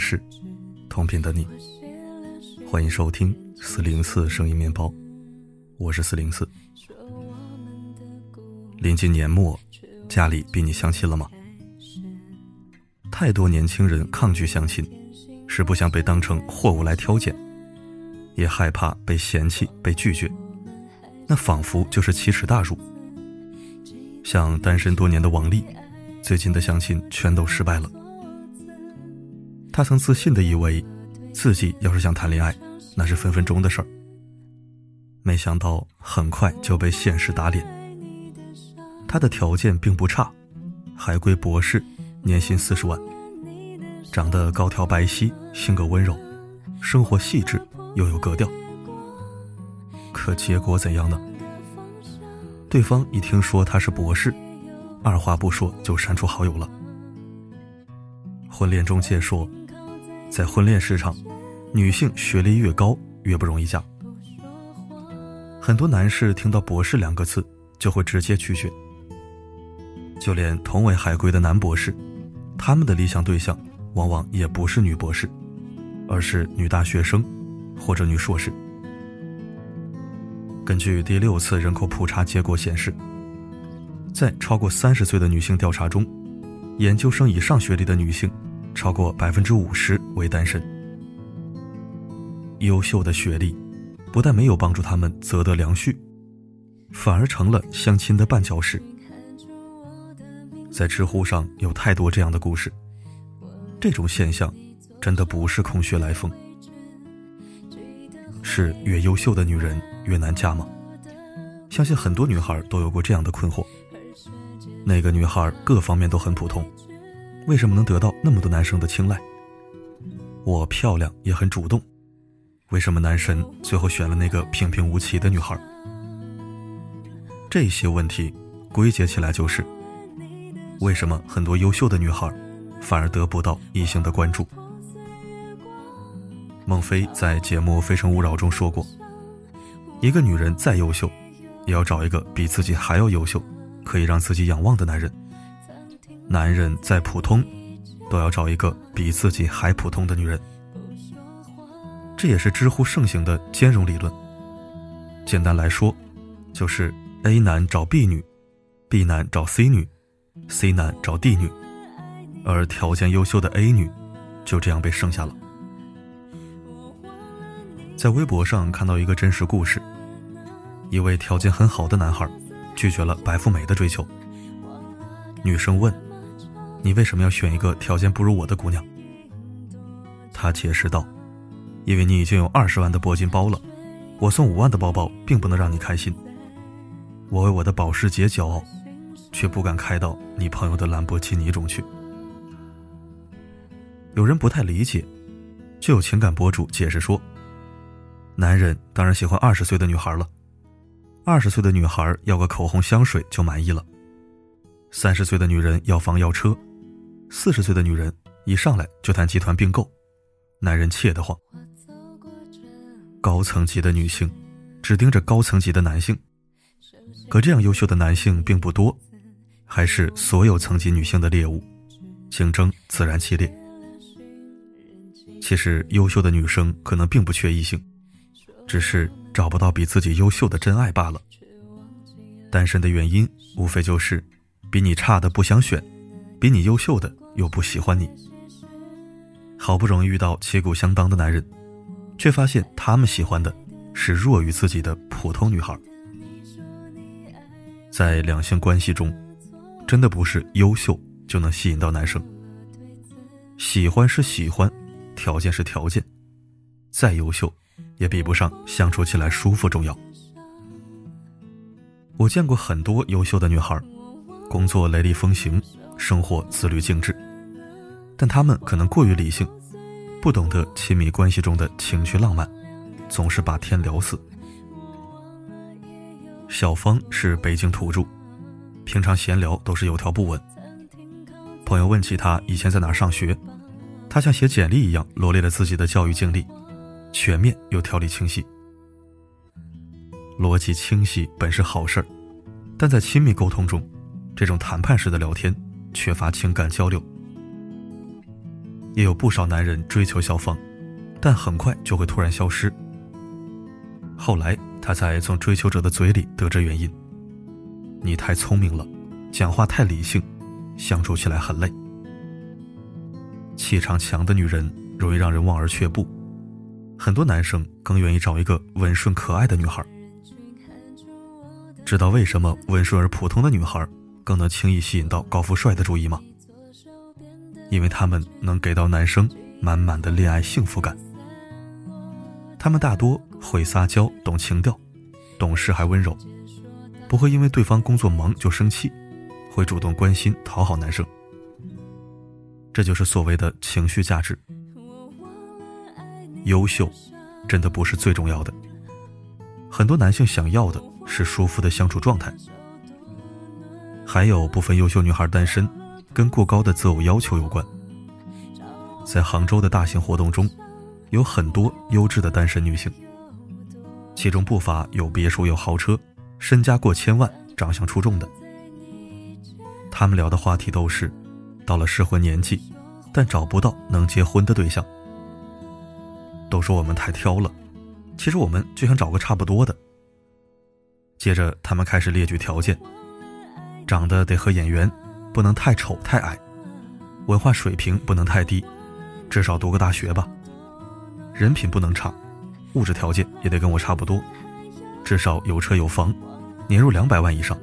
市，同频的你，欢迎收听四零四声音面包，我是四零四。临近年末，家里逼你相亲了吗？太多年轻人抗拒相亲，是不想被当成货物来挑拣，也害怕被嫌弃、被拒绝，那仿佛就是奇耻大辱。像单身多年的王丽，最近的相亲全都失败了。他曾自信的以为，自己要是想谈恋爱，那是分分钟的事儿。没想到很快就被现实打脸。他的条件并不差，海归博士，年薪四十万，长得高挑白皙，性格温柔，生活细致又有格调。可结果怎样呢？对方一听说他是博士，二话不说就删除好友了。婚恋中介说。在婚恋市场，女性学历越高越不容易嫁。很多男士听到“博士”两个字就会直接拒绝。就连同为海归的男博士，他们的理想对象往往也不是女博士，而是女大学生或者女硕士。根据第六次人口普查结果显示，在超过三十岁的女性调查中，研究生以上学历的女性。超过百分之五十为单身。优秀的学历，不但没有帮助他们择得良婿，反而成了相亲的绊脚石。在知乎上有太多这样的故事，这种现象真的不是空穴来风。是越优秀的女人越难嫁吗？相信很多女孩都有过这样的困惑。那个女孩各方面都很普通。为什么能得到那么多男生的青睐？我漂亮也很主动，为什么男神最后选了那个平平无奇的女孩？这些问题归结起来就是：为什么很多优秀的女孩反而得不到异性的关注？孟非在节目《非诚勿扰》中说过：一个女人再优秀，也要找一个比自己还要优秀、可以让自己仰望的男人。男人再普通，都要找一个比自己还普通的女人。这也是知乎盛行的兼容理论。简单来说，就是 A 男找 B 女，B 男找 C 女，C 男找 D 女，而条件优秀的 A 女就这样被剩下了。在微博上看到一个真实故事：一位条件很好的男孩拒绝了白富美的追求。女生问。你为什么要选一个条件不如我的姑娘？他解释道：“因为你已经有二十万的铂金包了，我送五万的包包并不能让你开心。我为我的保时捷骄傲，却不敢开到你朋友的兰博基尼中去。”有人不太理解，就有情感博主解释说：“男人当然喜欢二十岁的女孩了，二十岁的女孩要个口红香水就满意了，三十岁的女人要房要车。”四十岁的女人一上来就谈集团并购，男人怯得慌。高层级的女性只盯着高层级的男性，可这样优秀的男性并不多，还是所有层级女性的猎物，竞争自然激烈。其实优秀的女生可能并不缺异性，只是找不到比自己优秀的真爱罢了。单身的原因无非就是比你差的不想选，比你优秀的。又不喜欢你，好不容易遇到旗鼓相当的男人，却发现他们喜欢的是弱于自己的普通女孩。在两性关系中，真的不是优秀就能吸引到男生。喜欢是喜欢，条件是条件，再优秀也比不上相处起来舒服重要。我见过很多优秀的女孩，工作雷厉风行。生活自律精致，但他们可能过于理性，不懂得亲密关系中的情趣浪漫，总是把天聊死。小芳是北京土著，平常闲聊都是有条不紊。朋友问起她以前在哪上学，她像写简历一样罗列了自己的教育经历，全面又条理清晰。逻辑清晰本是好事儿，但在亲密沟通中。这种谈判式的聊天，缺乏情感交流。也有不少男人追求小芳，但很快就会突然消失。后来他才从追求者的嘴里得知原因：你太聪明了，讲话太理性，相处起来很累。气场强的女人容易让人望而却步，很多男生更愿意找一个温顺可爱的女孩。知道为什么温顺而普通的女孩更能轻易吸引到高富帅的注意吗？因为他们能给到男生满满的恋爱幸福感。他们大多会撒娇、懂情调、懂事还温柔，不会因为对方工作忙就生气，会主动关心讨好男生。这就是所谓的情绪价值。优秀，真的不是最重要的。很多男性想要的。是舒服的相处状态，还有部分优秀女孩单身，跟过高的择偶要求有关。在杭州的大型活动中，有很多优质的单身女性，其中不乏有别墅、有豪车、身家过千万、长相出众的。他们聊的话题都是，到了适婚年纪，但找不到能结婚的对象。都说我们太挑了，其实我们就想找个差不多的。接着，他们开始列举条件：长得得和演员，不能太丑太矮；文化水平不能太低，至少读个大学吧；人品不能差，物质条件也得跟我差不多，至少有车有房，年入两百万以上。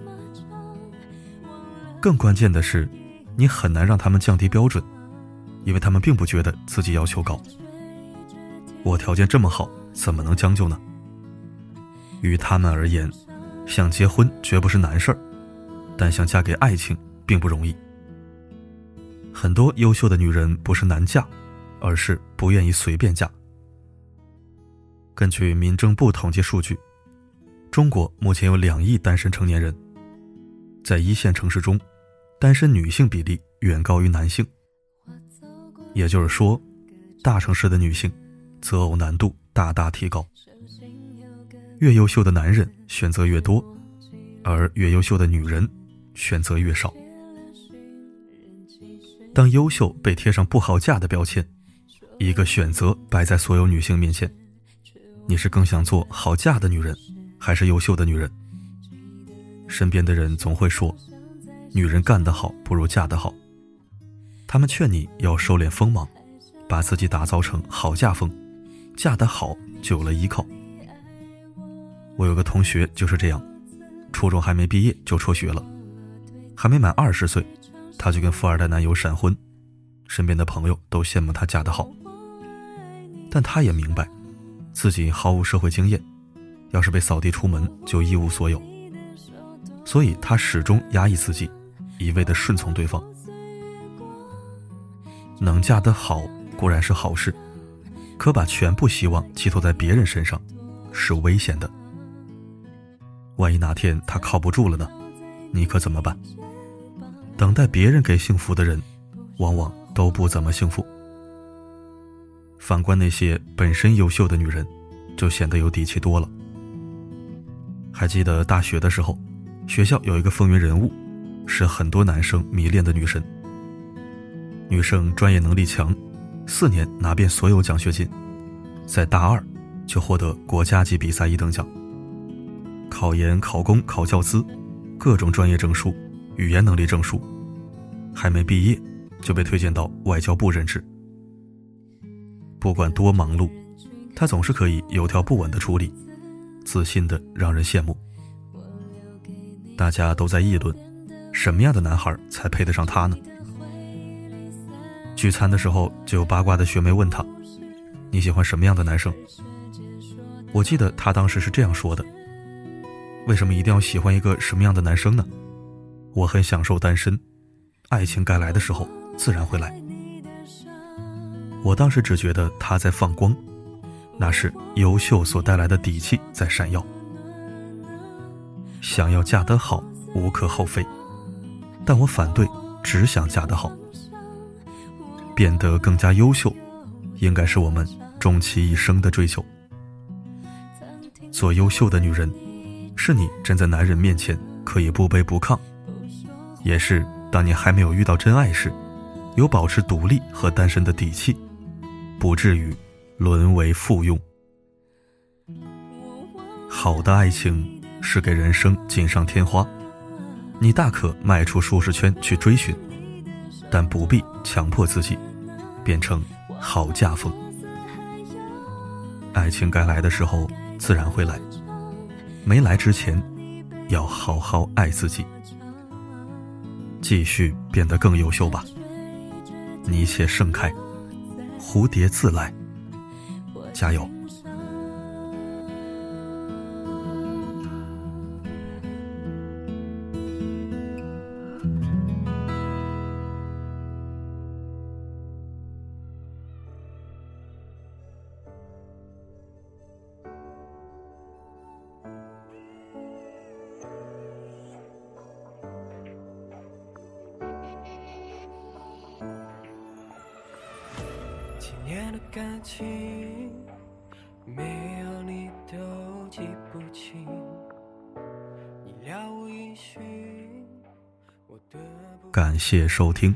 更关键的是，你很难让他们降低标准，因为他们并不觉得自己要求高。我条件这么好，怎么能将就呢？于他们而言。想结婚绝不是难事儿，但想嫁给爱情并不容易。很多优秀的女人不是难嫁，而是不愿意随便嫁。根据民政部统计数据，中国目前有两亿单身成年人，在一线城市中，单身女性比例远高于男性。也就是说，大城市的女性择偶难度大大提高。越优秀的男人选择越多，而越优秀的女人选择越少。当优秀被贴上不好嫁的标签，一个选择摆在所有女性面前：你是更想做好嫁的女人，还是优秀的女人？身边的人总会说：“女人干得好不如嫁得好。”他们劝你要收敛锋芒，把自己打造成好嫁风，嫁得好就有了依靠。我有个同学就是这样，初中还没毕业就辍学了，还没满二十岁，她就跟富二代男友闪婚，身边的朋友都羡慕她嫁得好，但她也明白，自己毫无社会经验，要是被扫地出门就一无所有，所以她始终压抑自己，一味的顺从对方。能嫁得好固然是好事，可把全部希望寄托在别人身上，是危险的。万一哪天他靠不住了呢？你可怎么办？等待别人给幸福的人，往往都不怎么幸福。反观那些本身优秀的女人，就显得有底气多了。还记得大学的时候，学校有一个风云人物，是很多男生迷恋的女神。女生专业能力强，四年拿遍所有奖学金，在大二就获得国家级比赛一等奖。考研、考公、考教资，各种专业证书、语言能力证书，还没毕业就被推荐到外交部任职。不管多忙碌，他总是可以有条不紊的处理，自信的让人羡慕。大家都在议论，什么样的男孩才配得上他呢？聚餐的时候，就有八卦的学妹问他：“你喜欢什么样的男生？”我记得他当时是这样说的。为什么一定要喜欢一个什么样的男生呢？我很享受单身，爱情该来的时候自然会来。我当时只觉得他在放光，那是优秀所带来的底气在闪耀。想要嫁得好无可厚非，但我反对只想嫁得好。变得更加优秀，应该是我们终其一生的追求。做优秀的女人。是你站在男人面前可以不卑不亢，也是当你还没有遇到真爱时，有保持独立和单身的底气，不至于沦为附庸。好的爱情是给人生锦上添花，你大可迈出舒适圈去追寻，但不必强迫自己变成好嫁风。爱情该来的时候自然会来，没来之前要好好爱自己，继续变得更优秀吧。你且盛开，蝴蝶自来，加油！年的感情，没有你都记不清。感谢收听。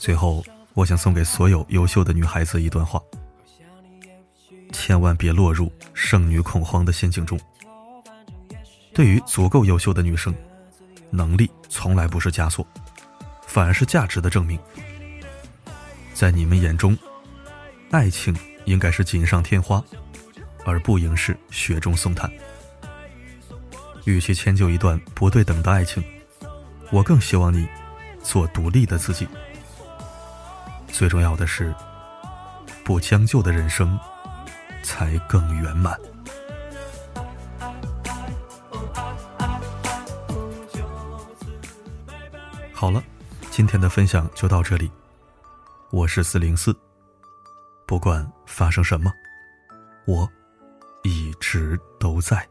最后，我想送给所有优秀的女孩子一段话：千万别落入剩女恐慌的陷阱中。对于足够优秀的女生，能力从来不是枷锁，反而是价值的证明。在你们眼中，爱情应该是锦上添花，而不应是雪中送炭。与其迁就一段不对等的爱情，我更希望你做独立的自己。最重要的是，不将就的人生才更圆满。好了，今天的分享就到这里。我是四零四，不管发生什么，我一直都在。